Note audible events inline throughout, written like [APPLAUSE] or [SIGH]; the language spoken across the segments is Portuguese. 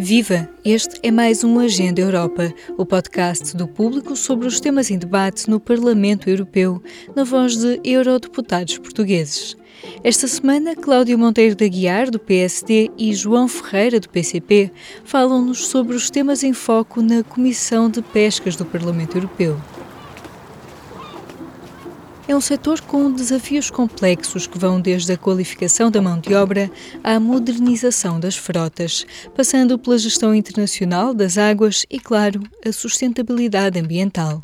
Viva! Este é mais um Agenda Europa, o podcast do público sobre os temas em debate no Parlamento Europeu, na voz de eurodeputados portugueses. Esta semana, Cláudio Monteiro da Guiar, do PSD, e João Ferreira, do PCP, falam-nos sobre os temas em foco na Comissão de Pescas do Parlamento Europeu. É um setor com desafios complexos que vão desde a qualificação da mão de obra à modernização das frotas, passando pela gestão internacional das águas e, claro, a sustentabilidade ambiental.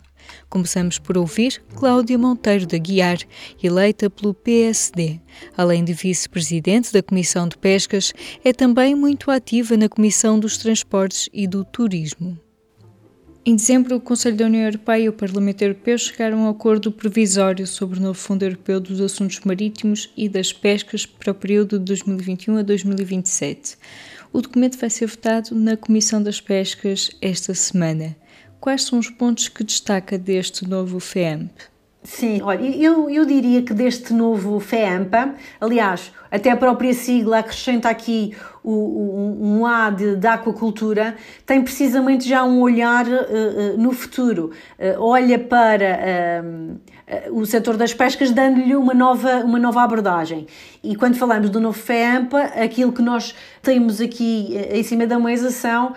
Começamos por ouvir Cláudia Monteiro da Guiar, eleita pelo PSD. Além de vice-presidente da Comissão de Pescas, é também muito ativa na Comissão dos Transportes e do Turismo. Em dezembro, o Conselho da União Europeia e o Parlamento Europeu chegaram a um acordo provisório sobre o novo Fundo Europeu dos Assuntos Marítimos e das Pescas para o período de 2021 a 2027. O documento vai ser votado na Comissão das Pescas esta semana. Quais são os pontos que destaca deste novo FEAMP? Sim, olha, eu, eu diria que deste novo FEAMPA, aliás, até a própria sigla acrescenta aqui o, um, um A de, de, aquacultura, tem precisamente já um olhar uh, uh, no futuro. Uh, olha para o setor das pescas dando-lhe uma nova, uma nova abordagem. E quando falamos do novo FEAMPA, aquilo que nós temos aqui em cima da mesa são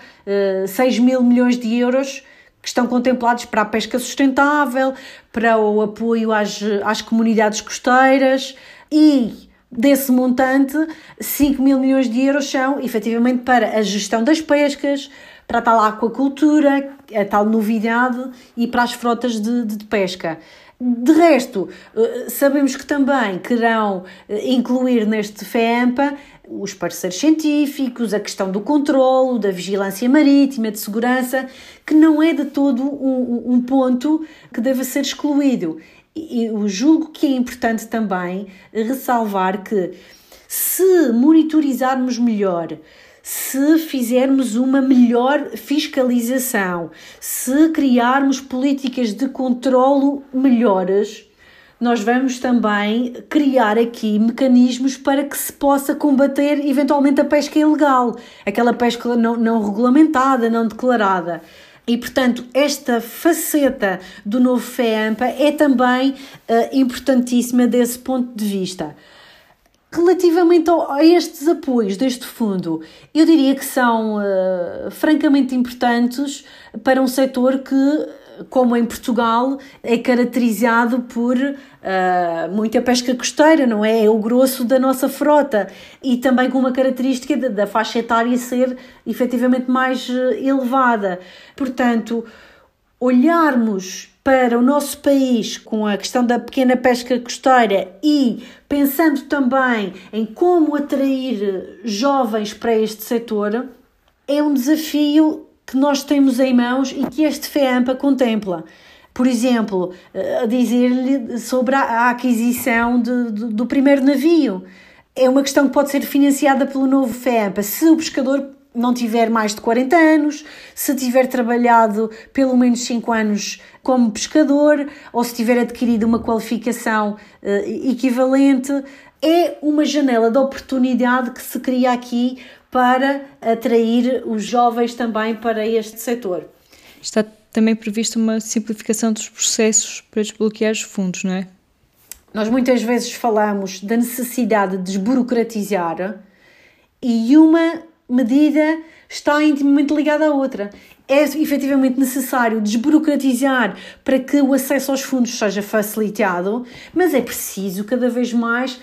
6 mil milhões de euros que estão contemplados para a pesca sustentável, para o apoio às, às comunidades costeiras e desse montante, 5 mil milhões de euros são efetivamente para a gestão das pescas, para a tal aquacultura, a tal novidade e para as frotas de, de pesca. De resto, eh, sabemos que também querão eh, incluir neste FEAMPA os parceiros científicos, a questão do controlo, da vigilância marítima, de segurança, que não é de todo um, um ponto que deva ser excluído. Eu julgo que é importante também ressalvar que se monitorizarmos melhor, se fizermos uma melhor fiscalização, se criarmos políticas de controlo melhores, nós vamos também criar aqui mecanismos para que se possa combater eventualmente a pesca ilegal, aquela pesca não, não regulamentada, não declarada. E, portanto, esta faceta do novo FEAMPA é também uh, importantíssima desse ponto de vista. Relativamente a estes apoios deste fundo, eu diria que são uh, francamente importantes para um setor que como em Portugal, é caracterizado por uh, muita pesca costeira, não é? É o grosso da nossa frota e também com uma característica da, da faixa etária ser efetivamente mais uh, elevada. Portanto, olharmos para o nosso país com a questão da pequena pesca costeira e pensando também em como atrair jovens para este setor, é um desafio que nós temos em mãos e que este FEAMPA contempla. Por exemplo, a dizer-lhe sobre a aquisição de, de, do primeiro navio. É uma questão que pode ser financiada pelo novo FEAMPA. Se o pescador não tiver mais de 40 anos, se tiver trabalhado pelo menos 5 anos como pescador ou se tiver adquirido uma qualificação uh, equivalente, é uma janela de oportunidade que se cria aqui para atrair os jovens também para este setor. Está também prevista uma simplificação dos processos para desbloquear os fundos, não é? Nós muitas vezes falamos da necessidade de desburocratizar e uma medida está intimamente ligada à outra. É efetivamente necessário desburocratizar para que o acesso aos fundos seja facilitado, mas é preciso cada vez mais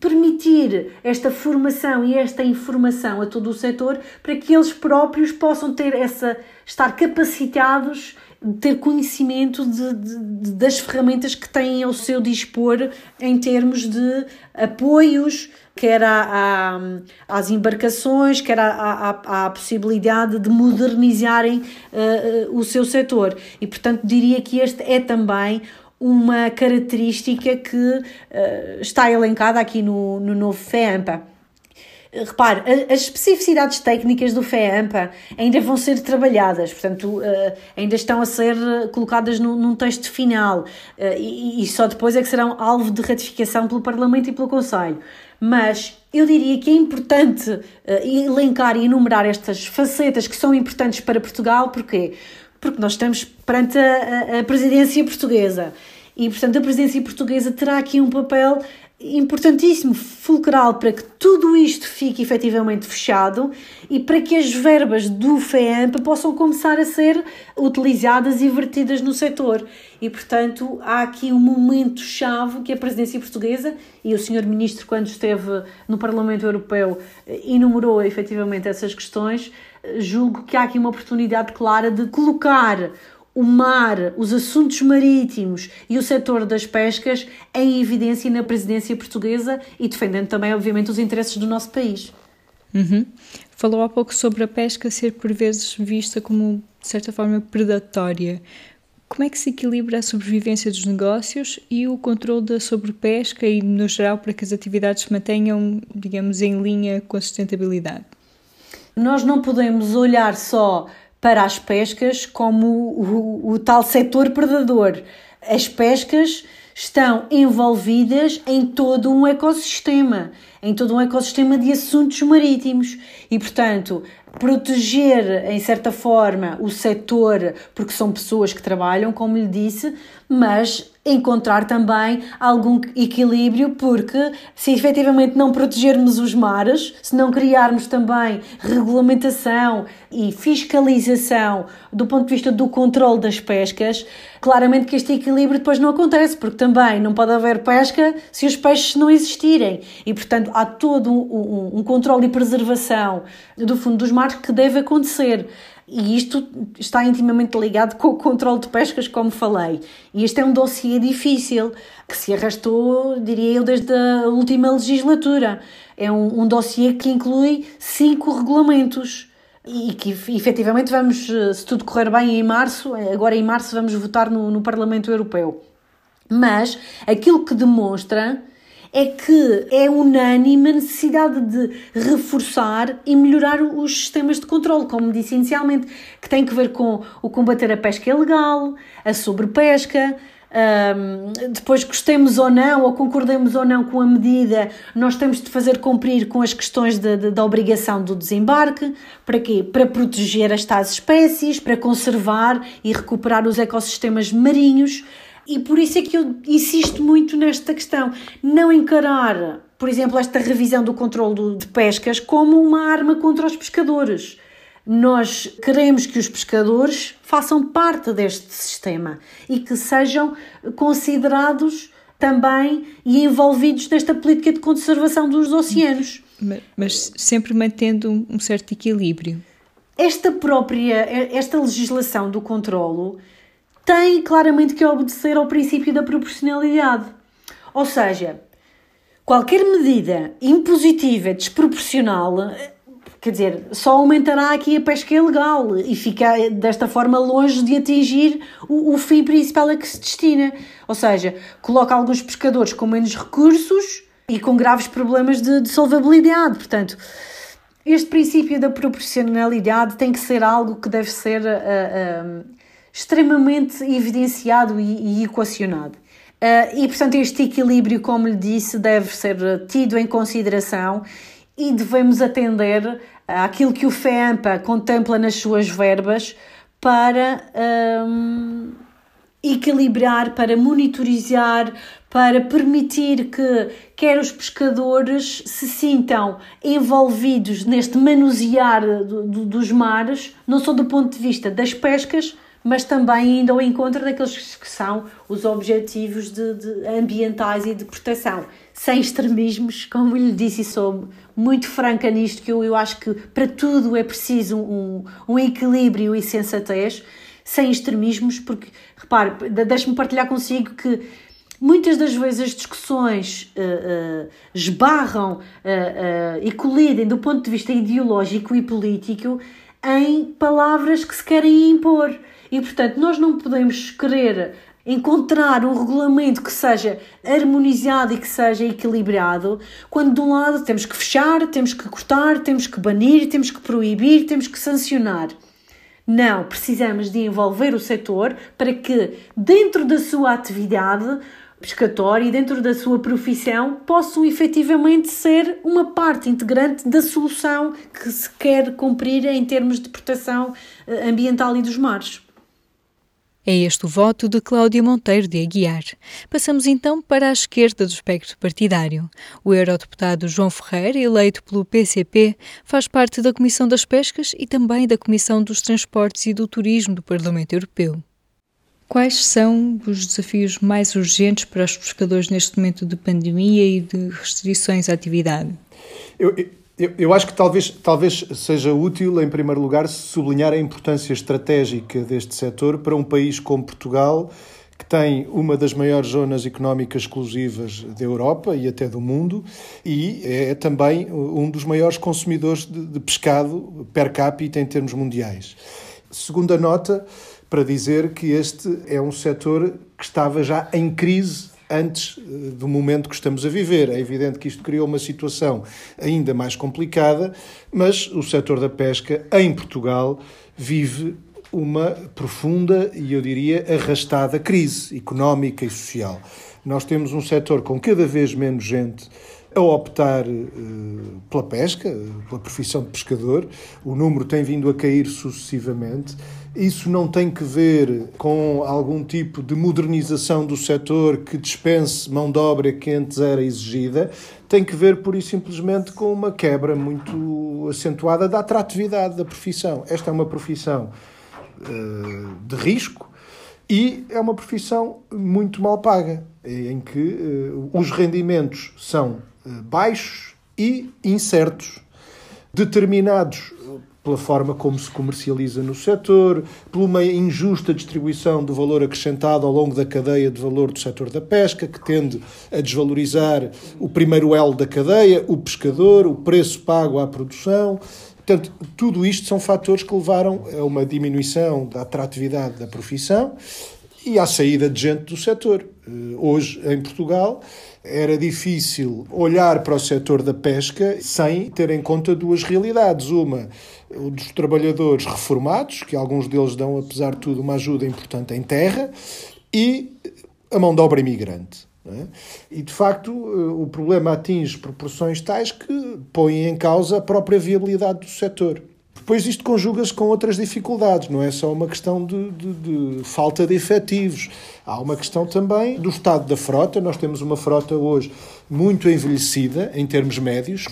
permitir esta formação e esta informação a todo o setor para que eles próprios possam ter essa estar capacitados ter conhecimento de, de, das ferramentas que têm ao seu dispor em termos de apoios, quer à, à, às embarcações, quer à possibilidade de modernizarem uh, uh, o seu setor. E, portanto, diria que este é também uma característica que uh, está elencada aqui no, no novo FEAMPA. Repare, as especificidades técnicas do FEAMPA ainda vão ser trabalhadas, portanto, uh, ainda estão a ser colocadas num texto final e, só depois é que serão alvo de ratificação pelo Parlamento e pelo Conselho. mas eu diria que é importante elencar e enumerar estas facetas que são importantes para Portugal, porquê? Porque nós estamos perante a, a, presidência portuguesa e, portanto, a presidência portuguesa terá aqui um papel importantíssimo, fulcral, para que tudo isto fique efetivamente fechado e para que as verbas do FEAMP possam começar a ser utilizadas e vertidas no setor. E, portanto, há aqui um momento-chave que a presidência portuguesa e o senhor ministro, quando esteve no Parlamento Europeu, enumerou efetivamente essas questões. Julgo que há aqui uma oportunidade clara de colocar o mar, os assuntos marítimos e o setor das pescas em evidência na presidência portuguesa e defendendo também, obviamente, os interesses do nosso país. Uhum. Falou há pouco sobre a pesca ser por vezes vista como, de certa forma, predatória. Como é que se equilibra a sobrevivência dos negócios e o controle da sobrepesca e, no geral, para que as atividades se mantenham, digamos, em linha com a sustentabilidade? Nós não podemos olhar só para as pescas como o, o, o tal setor predador. As pescas estão envolvidas em todo um ecossistema, em todo um ecossistema de assuntos marítimos e, portanto, proteger em certa forma o setor, porque são pessoas que trabalham, como lhe disse, mas encontrar também algum equilíbrio, porque se efetivamente não protegermos os mares, se não criarmos também regulamentação e fiscalização do ponto de vista do controle das pescas, claramente que este equilíbrio depois não acontece, porque também não pode haver pesca se os peixes não existirem. E, portanto, há todo um, um, um controle e preservação do fundo dos mares que deve acontecer. E isto está intimamente ligado com o controle de pescas, como falei. E este é um dossiê difícil, que se arrastou, diria eu, desde a última legislatura. É um, um dossiê que inclui cinco regulamentos e que efetivamente vamos, se tudo correr bem em março, agora em março vamos votar no, no Parlamento Europeu. Mas aquilo que demonstra é que é unânime a necessidade de reforçar e melhorar os sistemas de controle, como disse inicialmente, que tem que ver com o combater a pesca ilegal, a sobrepesca, um, depois gostemos ou não, ou concordemos ou não com a medida, nós temos de fazer cumprir com as questões da obrigação do desembarque. Para quê? Para proteger as tais espécies, para conservar e recuperar os ecossistemas marinhos. E por isso é que eu insisto muito nesta questão. Não encarar, por exemplo, esta revisão do controle de pescas como uma arma contra os pescadores. Nós queremos que os pescadores façam parte deste sistema e que sejam considerados também e envolvidos nesta política de conservação dos oceanos. Mas, mas sempre mantendo um certo equilíbrio. Esta própria, esta legislação do controlo tem claramente que obedecer ao princípio da proporcionalidade. Ou seja, qualquer medida impositiva desproporcional, quer dizer, só aumentará aqui a pesca ilegal e fica desta forma longe de atingir o, o fim principal a que se destina. Ou seja, coloca alguns pescadores com menos recursos e com graves problemas de, de solvabilidade. Portanto, este princípio da proporcionalidade tem que ser algo que deve ser uh, extremamente evidenciado e, e equacionado. Uh, e, portanto, este equilíbrio, como lhe disse, deve ser tido em consideração e devemos atender àquilo que o FEAMPA contempla nas suas verbas para um, equilibrar, para monitorizar, para permitir que quer os pescadores se sintam envolvidos neste manusear do, do, dos mares, não só do ponto de vista das pescas, mas também indo ao encontro daqueles que são os objetivos de, de ambientais e de proteção, sem extremismos, como lhe disse, e sou muito franca nisto, que eu, eu acho que para tudo é preciso um, um equilíbrio e sensatez, sem extremismos, porque, repare, deixe-me partilhar consigo que muitas das vezes as discussões uh, uh, esbarram uh, e colidem do ponto de vista ideológico e político em palavras que se querem impor. E, portanto, nós não podemos querer encontrar um regulamento que seja harmonizado e que seja equilibrado, quando de um lado temos que fechar, temos que cortar, temos que banir, temos que proibir, temos que sancionar. Não, precisamos de envolver o setor para que, dentro da sua atividade, pescatório e dentro da sua profissão possam efetivamente ser uma parte integrante da solução que se quer cumprir em termos de proteção eh, ambiental e dos mares. É este o voto de Cláudia Monteiro de Aguiar. Passamos então para a esquerda do espectro partidário. O eurodeputado João Ferreira, eleito pelo PCP, faz parte da Comissão das Pescas e também da Comissão dos Transportes e do Turismo do Parlamento Europeu. Quais são os desafios mais urgentes para os pescadores neste momento de pandemia e de restrições à atividade? Eu, eu, acho que talvez, talvez seja útil, em primeiro lugar, sublinhar a importância estratégica deste setor para um país como Portugal, que tem uma das maiores zonas económicas exclusivas da Europa e até do mundo, e é também um dos maiores consumidores de, de pescado per capita em termos mundiais. Segunda nota, para dizer que este é um setor que estava já em crise antes eh, do momento que estamos a viver. É evidente que isto criou uma situação ainda mais complicada, mas o setor da pesca em Portugal vive uma profunda e eu diria arrastada crise económica e social. Nós temos um setor com cada vez menos gente a optar uh, pela pesca, pela profissão de pescador. O número tem vindo a cair sucessivamente. Isso não tem que ver com algum tipo de modernização do setor que dispense mão de obra que antes era exigida, tem que ver pura e simplesmente com uma quebra muito acentuada da atratividade da profissão. Esta é uma profissão uh, de risco e é uma profissão muito mal paga, em que uh, os rendimentos são uh, baixos e incertos, determinados pela forma como se comercializa no setor, por uma injusta distribuição do valor acrescentado ao longo da cadeia de valor do setor da pesca, que tende a desvalorizar o primeiro elo da cadeia, o pescador, o preço pago à produção. Portanto, tudo isto são fatores que levaram a uma diminuição da atratividade da profissão e à saída de gente do setor. Eh, hoje, em Portugal, era difícil olhar para o setor da pesca sem ter em conta duas realidades. Uma, dos trabalhadores reformados, que alguns deles dão, apesar de tudo, uma ajuda importante em terra, e a mão de obra imigrante. É? E, de facto, eh, o problema atinge proporções tais que põem em causa a própria viabilidade do setor. Depois isto conjuga-se com outras dificuldades, não é só uma questão de, de, de, falta de efetivos. Há uma questão também do estado da frota. Nós temos uma frota hoje muito envelhecida em termos médios.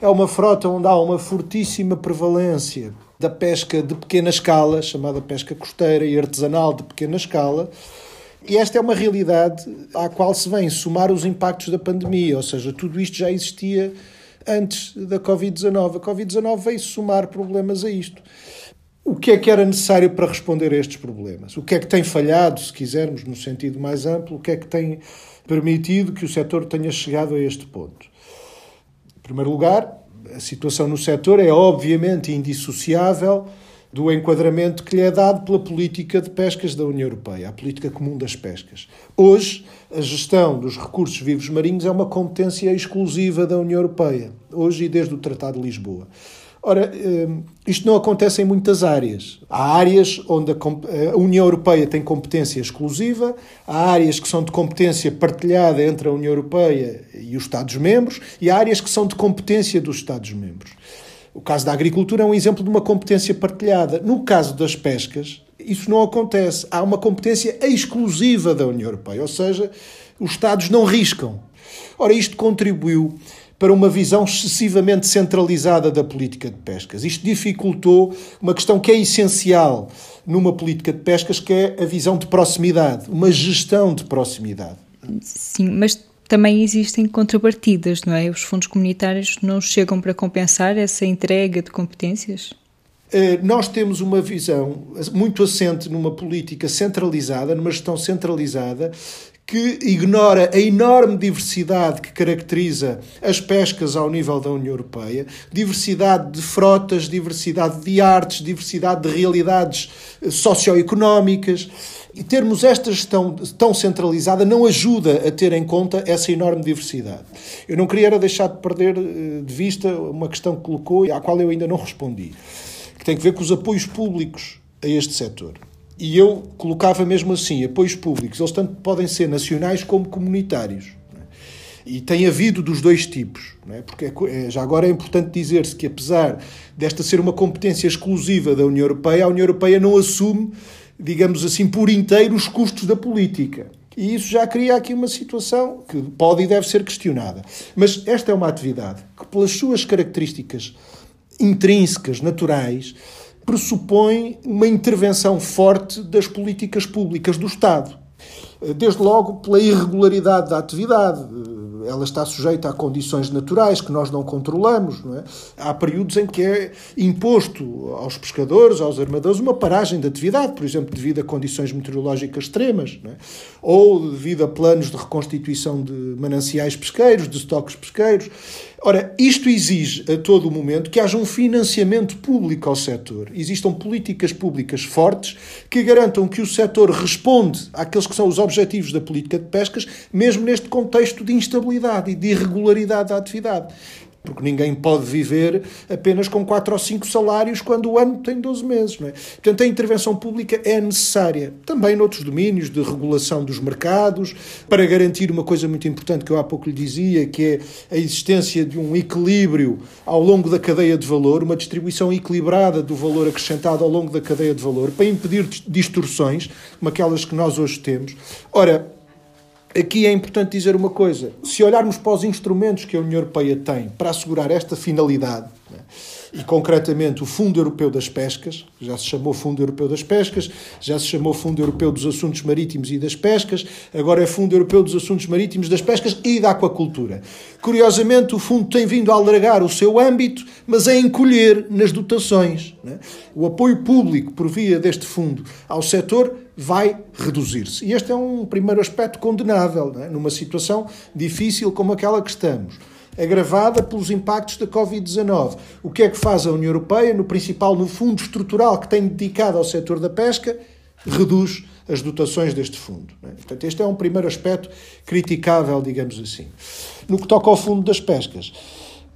É uma frota onde há uma fortíssima prevalência da pesca de pequena escala, chamada pesca costeira e artesanal de pequena escala. E esta é uma realidade à qual se vem somar os impactos da pandemia, ou seja, tudo isto já existia antes da Covid-19. A Covid-19 veio somar problemas a isto. O que é que era necessário para responder a estes problemas? O que é que tem falhado, se quisermos, no sentido mais amplo? O que é que tem permitido que o setor tenha chegado a este ponto? Em primeiro lugar, a situação no setor é obviamente indissociável do enquadramento que lhe é dado pela política de pescas da União Europeia, a política comum das pescas. Hoje, a gestão dos recursos vivos marinhos é uma competência exclusiva da União Europeia, hoje e desde o Tratado de Lisboa. Ora, hum, isto não acontece em muitas áreas. Há áreas onde a União Europeia tem competência exclusiva, há áreas que são de competência partilhada entre a União Europeia e os Estados-membros, e há áreas que são de competência dos Estados-membros. O caso da agricultura é um exemplo de uma competência partilhada. No caso das pescas, isso não acontece. Há uma competência exclusiva da União Europeia, ou seja, os Estados não riscam. Ora, isto contribuiu para uma visão excessivamente centralizada da política de pescas. Isto dificultou uma questão que é essencial numa política de pescas, que é a visão de proximidade, uma gestão de proximidade. Sim, mas também existem contrapartidas, não é? Os fundos comunitários não chegam para compensar essa entrega de competências? Eh, nós temos uma visão muito assente numa política centralizada, numa gestão centralizada, que ignora a enorme diversidade que caracteriza as pescas ao nível da União Europeia, diversidade de frotas, diversidade de artes, diversidade de realidades eh, socioeconómicas. E termos esta gestão tão centralizada não ajuda a ter em conta essa enorme diversidade. Eu não queria deixar de perder eh, de vista uma questão que colocou e à qual eu ainda não respondi, que tem a ver com os apoios públicos a este setor. E eu colocava mesmo assim, apoios públicos, eles tanto podem ser nacionais como comunitários. E tem havido dos dois tipos, é? porque é, já agora é importante dizer-se que, apesar desta ser uma competência exclusiva da União Europeia, a União Europeia não assume, digamos assim, por inteiro os custos da política. E isso já cria aqui uma situação que pode e deve ser questionada. Mas esta é uma atividade que, pelas suas características intrínsecas, naturais, pressupõe uma intervenção forte das políticas públicas do Estado. Desde logo pela irregularidade da atividade, ela está sujeita a condições naturais que nós não controlamos. Não é? Há períodos em que é imposto aos pescadores, aos armadores, uma paragem de atividade, por exemplo, devido a condições meteorológicas extremas, é? ou devido a planos de reconstituição de mananciais pesqueiros, de estoques pesqueiros. Ora, isto exige a todo momento que haja um financiamento público ao setor. Existam políticas públicas fortes que garantam que o setor responde àqueles que são os objetivos da política de pescas, mesmo neste contexto de instabilidade e de irregularidade da atividade porque ninguém pode viver apenas com 4 ou 5 salários quando o ano tem 12 meses. Não é? Portanto, a intervenção pública é necessária. Também noutros domínios de regulação dos mercados, para garantir uma coisa muito importante que eu há pouco lhe dizia, que é a existência de um equilíbrio ao longo da cadeia de valor, uma distribuição equilibrada do valor acrescentado ao longo da cadeia de valor, para impedir distorções, como aquelas que nós hoje temos. Ora, Aqui é importante dizer uma coisa: se olharmos para os instrumentos que a União Europeia tem para assegurar esta finalidade, né, e concretamente o Fundo Europeu das Pescas, já se chamou Fundo Europeu das Pescas, já se chamou Fundo Europeu dos Assuntos Marítimos e das Pescas, agora é Fundo Europeu dos Assuntos Marítimos, das Pescas e da Aquacultura. Curiosamente, o fundo tem vindo a alargar o seu âmbito, mas a encolher nas dotações. Né? O apoio público por via deste fundo ao setor vai reduzir-se. E este é um primeiro aspecto condenável, né? numa situação difícil como aquela que estamos agravada pelos impactos da Covid-19. O que é que faz a União Europeia, no principal, no fundo estrutural que tem dedicado ao setor da pesca? Reduz as dotações deste fundo. É? Portanto, este é um primeiro aspecto criticável, digamos assim. No que toca ao fundo das pescas,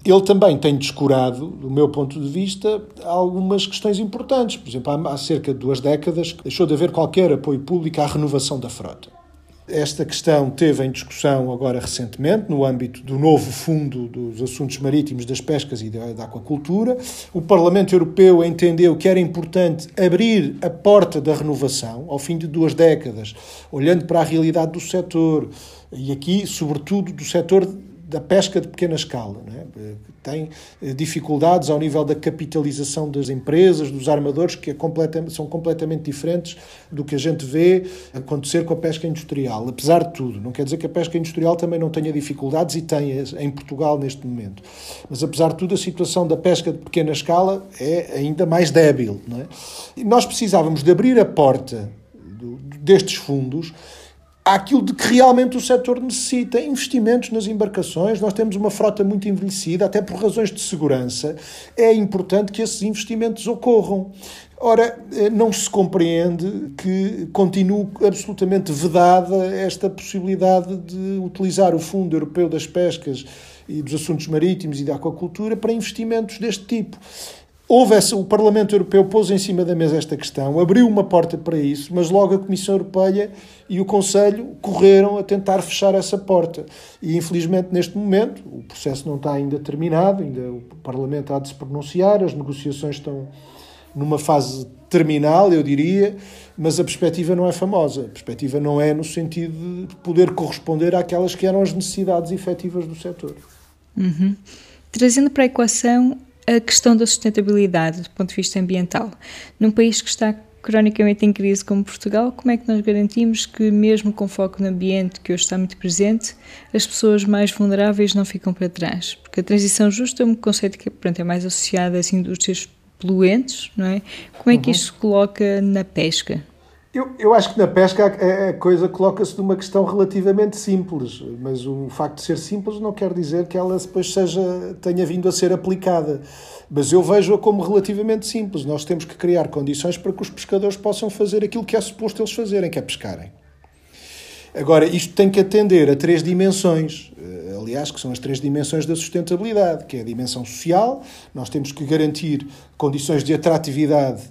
ele também tem descurado, do meu ponto de vista, algumas questões importantes. Por exemplo, há cerca de duas décadas deixou de haver qualquer apoio público à renovação da frota. Esta questão teve em discussão agora recentemente, no âmbito do novo Fundo dos Assuntos Marítimos, das Pescas e da, Aquacultura. O Parlamento Europeu entendeu que era importante abrir a porta da renovação, ao fim de duas décadas, olhando para a realidade do setor, e aqui, sobretudo, do setor da pesca de pequena escala. É? Tem eh, dificuldades ao nível da capitalização das empresas, dos armadores, que é são completamente diferentes do que a gente vê acontecer com a pesca industrial. Apesar de tudo, não quer dizer que a pesca industrial também não tenha dificuldades e tem em Portugal neste momento. Mas apesar de tudo, a situação da pesca de pequena escala é ainda mais débil. É? Nós precisávamos de abrir a porta destes fundos àquilo de que realmente o setor necessita, investimentos nas embarcações. Nós temos uma frota muito envelhecida, até por razões de segurança. É importante que esses investimentos ocorram. Ora, eh, não se compreende que continue absolutamente vedada esta possibilidade de utilizar o Fundo Europeu das Pescas e dos Assuntos Marítimos e da Aquacultura para investimentos deste tipo. Houve essa, o Parlamento Europeu pôs em cima da mesa esta questão, abriu uma porta para isso, mas logo a Comissão Europeia e o Conselho correram a tentar fechar essa porta. E infelizmente neste momento, o processo não está ainda terminado, ainda o Parlamento há de se pronunciar, as negociações estão numa fase terminal, eu diria, mas a perspectiva não é famosa. A perspectiva não é no sentido de poder corresponder àquelas que eram as necessidades efetivas do setor. Uhum. Trazendo para a equação a questão da sustentabilidade do ponto de vista ambiental. Num país que está cronicamente em crise como Portugal, como é que nós garantimos que, mesmo com foco no ambiente que hoje está muito presente, as pessoas mais vulneráveis não ficam para trás? Porque a transição justa é um conceito que pronto, é mais associado às indústrias poluentes, não é? Como é que uhum. isto se coloca na pesca? Eu, eu acho que na pesca a, a coisa coloca-se numa questão relativamente simples, mas o facto de ser simples não quer dizer que ela depois seja, tenha vindo a ser aplicada. Mas eu vejo-a como relativamente simples. Nós temos que criar condições para que os pescadores possam fazer aquilo que é suposto eles fazerem, que é pescarem. Agora, isto tem que atender a três dimensões, eh, aliás, que são as três dimensões da sustentabilidade, que é a dimensão social, nós temos que garantir condições de atratividade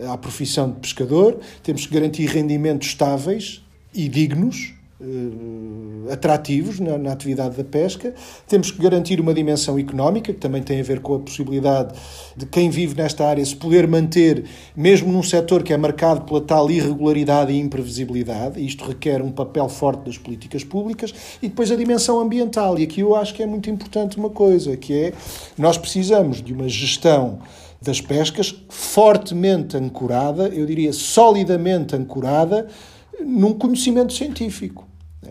à profissão de pescador, temos que garantir rendimentos estáveis e dignos uh, atrativos na, na, atividade da pesca. Temos que garantir uma dimensão económica, que também tem a ver com a possibilidade de quem vive nesta área se poder manter, mesmo num setor que é marcado pela tal irregularidade e imprevisibilidade. Isto requer um papel forte das políticas públicas. E depois a dimensão ambiental. E aqui eu acho que é muito importante uma coisa, que é nós precisamos de uma gestão das pescas fortemente ancorada, eu diria solidamente ancorada, num conhecimento científico.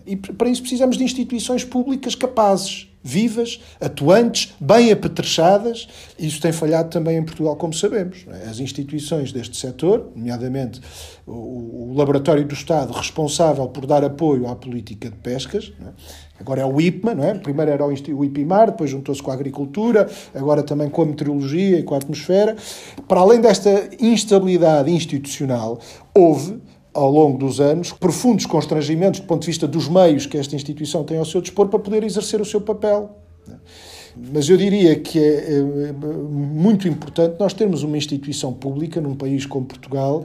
E para isso precisamos de instituições públicas capazes, vivas, atuantes, bem apetrechadas. Isso tem falhado também em Portugal, como sabemos. As instituições deste setor, nomeadamente o Laboratório do Estado responsável por dar apoio à política de pescas, agora é o IPMA, não é? primeiro era o IPIMAR, depois juntou-se com a agricultura, agora também com a meteorologia e com a atmosfera. Para além desta instabilidade institucional, houve ao longo dos anos, profundos constrangimentos do ponto de vista dos meios que esta instituição tem ao seu dispor para poder exercer o seu papel. Mas eu diria que é, é muito importante nós termos uma instituição pública num país como Portugal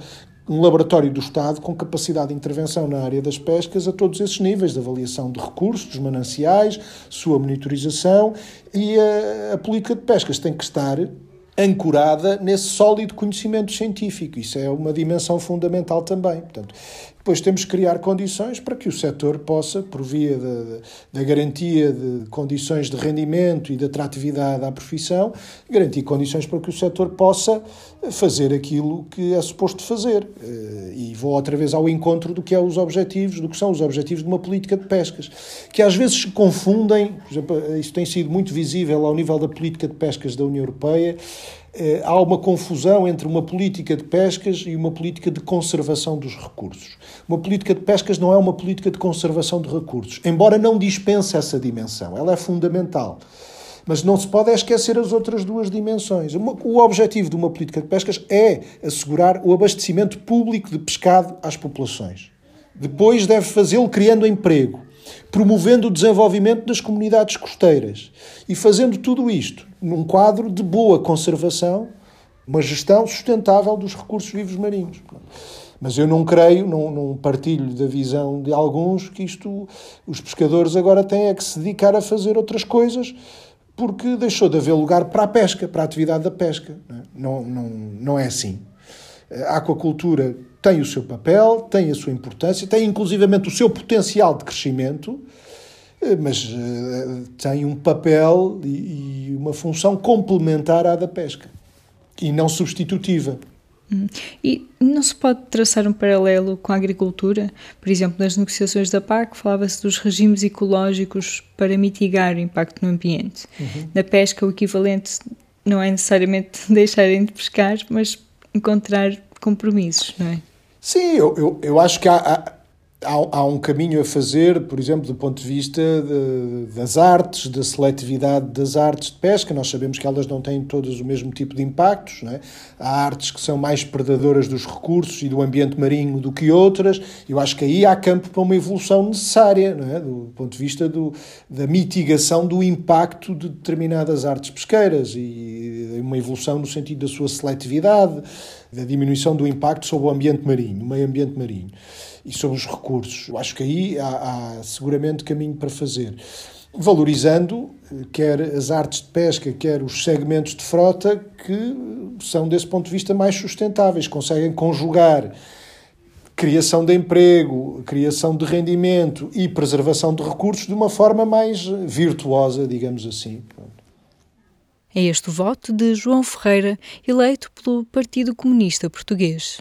um laboratório do Estado com capacidade de intervenção na área das pescas a todos esses níveis, de avaliação de recursos, dos mananciais, sua monitorização e a, a política de pescas tem que estar ancorada nesse sólido conhecimento científico. Isso é uma dimensão fundamental também. Portanto, depois temos que criar condições para que o setor possa, por via da, da garantia de condições de rendimento e de atratividade à profissão, garantir condições para que o setor possa fazer aquilo que é suposto fazer. Eh, e vou outra vez ao encontro do que é os objetivos, do que são os objetivos de uma política de pescas, que às vezes se confundem, por exemplo, isso tem sido muito visível ao nível da política de pescas da União Europeia, eh, há uma confusão entre uma política de pescas e uma política de conservação dos recursos. Uma política de pescas não é uma política de conservação de recursos, embora não dispense essa dimensão, ela é fundamental. Mas não se pode esquecer as outras duas dimensões. O objetivo de uma política de pescas é assegurar o abastecimento público de pescado às populações. Depois deve fazê-lo criando emprego, promovendo o desenvolvimento das comunidades costeiras e fazendo tudo isto num quadro de boa conservação, uma gestão sustentável dos recursos vivos marinhos. Mas eu não creio, não, não, partilho da visão de alguns que isto, os pescadores agora têm é que se dedicar a fazer outras coisas porque deixou de haver lugar para a pesca, para a atividade da pesca. Não, não, não é assim. A aquacultura tem o seu papel, tem a sua importância, tem inclusivamente o seu potencial de crescimento, eh, mas uh, tem um papel e, e, uma função complementar à da pesca e não substitutiva. Hum. E não se pode traçar um paralelo com a agricultura? Por exemplo, nas negociações da PAC falava-se dos regimes ecológicos para mitigar o impacto no ambiente. Uhum. Na pesca, o equivalente não é necessariamente [LAUGHS] deixarem de pescar, mas encontrar compromissos, não é? Sim, eu, eu, eu acho que há, há, há, um caminho a fazer, por exemplo, do ponto de vista de, das artes, da seletividade das artes de pesca. Nós sabemos que elas não têm todas o mesmo tipo de impactos. É? Há artes que são mais predadoras dos recursos e do ambiente marinho do que outras. Eu acho que aí há campo para uma evolução necessária, é? do ponto de vista do, da mitigação do impacto de determinadas artes pesqueiras e uma evolução no sentido da sua seletividade, da diminuição do impacto sobre o ambiente marinho, o meio ambiente marinho e sobre os recursos. Eu acho que aí há, há seguramente caminho para fazer. Valorizando eh, quer as artes de pesca, quer os segmentos de frota que são, desse ponto de vista, mais sustentáveis, conseguem conjugar criação de emprego, criação de rendimento e preservação de recursos de uma forma mais virtuosa, digamos assim. É este o voto de João Ferreira, eleito pelo Partido Comunista Português.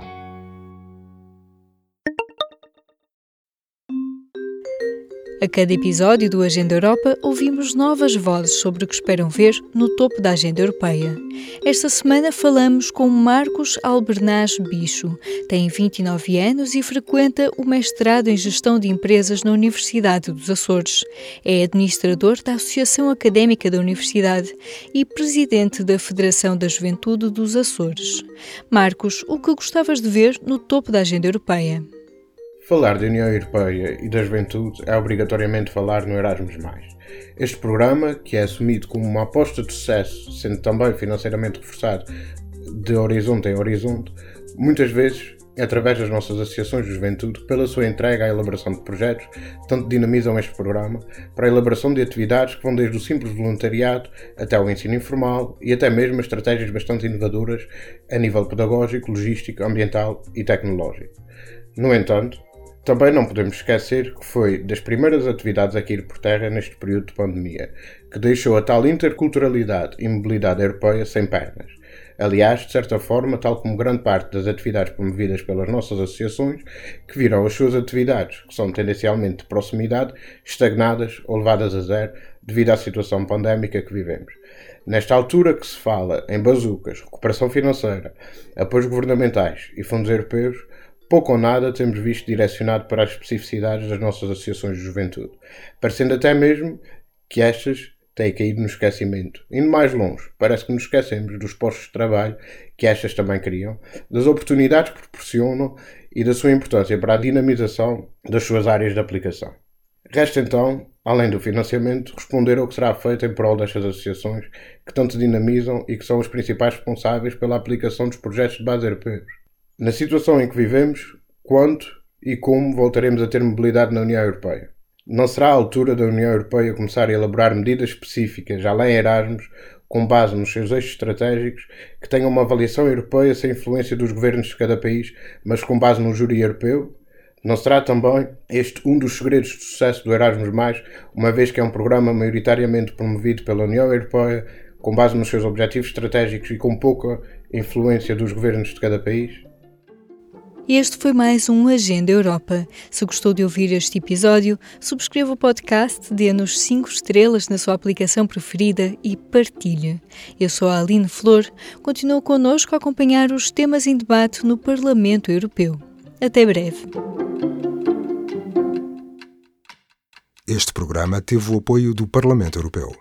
A cada episódio do Agenda Europa, ouvimos novas vozes sobre o que esperam ver no topo da agenda europeia. Esta semana falamos com Marcos Albernaz Bicho. Tem 29 anos e frequenta o mestrado em Gestão de Empresas na Universidade dos Açores. É administrador da Associação Académica da Universidade e presidente da Federação da Juventude dos Açores. Marcos, o que gostavas de ver no topo da agenda europeia? Falar da União Europeia e da juventude é obrigatoriamente falar no Erasmus. Este programa, que é assumido como uma aposta de sucesso, sendo também financeiramente reforçado de horizonte em horizonte, muitas vezes através das nossas associações de juventude, pela sua entrega à elaboração de projetos, tanto dinamizam este programa para a elaboração de atividades que vão desde o simples voluntariado até o ensino informal e até mesmo estratégias bastante inovadoras a nível pedagógico, logístico, ambiental e tecnológico. No entanto, também não podemos esquecer que foi das primeiras atividades a cair por terra neste período de pandemia, que deixou a tal interculturalidade e mobilidade europeia sem pernas. Aliás, de certa forma, tal como grande parte das atividades promovidas pelas nossas associações, que viram as suas atividades, que são tendencialmente de proximidade, estagnadas ou levadas a zero devido à situação pandémica que vivemos. Nesta altura que se fala em bazucas, recuperação financeira, apoios governamentais e fundos europeus, pouco ou nada temos visto direcionado para as especificidades das nossas associações de juventude, parecendo até mesmo que estas têm caído no esquecimento. Indo mais longe, parece que nos esquecemos dos postos de trabalho que estas também criam, das oportunidades que proporcionam e da sua importância para a dinamização das suas áreas de aplicação. Resta então, além do financiamento, responder ao que será feito em prol destas associações que tanto dinamizam e que são os principais responsáveis pela aplicação dos projetos de base europeus. Na situação em que vivemos, quanto e como voltaremos a ter mobilidade na União Europeia? Não será a altura da União Europeia começar a elaborar medidas específicas, além Erasmus, com base nos seus eixos estratégicos, que tenham uma avaliação europeia sem influência dos governos de cada país, mas com base no júri europeu? Não será também este um dos segredos de sucesso do Erasmus, uma vez que é um programa maioritariamente promovido pela União Europeia, com base nos seus objetivos estratégicos e com pouca influência dos governos de cada país? Este foi mais um Agenda Europa. Se gostou de ouvir este episódio, subscreva o podcast, dê-nos 5 estrelas na sua aplicação preferida e partilhe. Eu sou a Aline Flor, continuo connosco a acompanhar os temas em debate no Parlamento Europeu. Até breve. Este programa teve o apoio do Parlamento Europeu.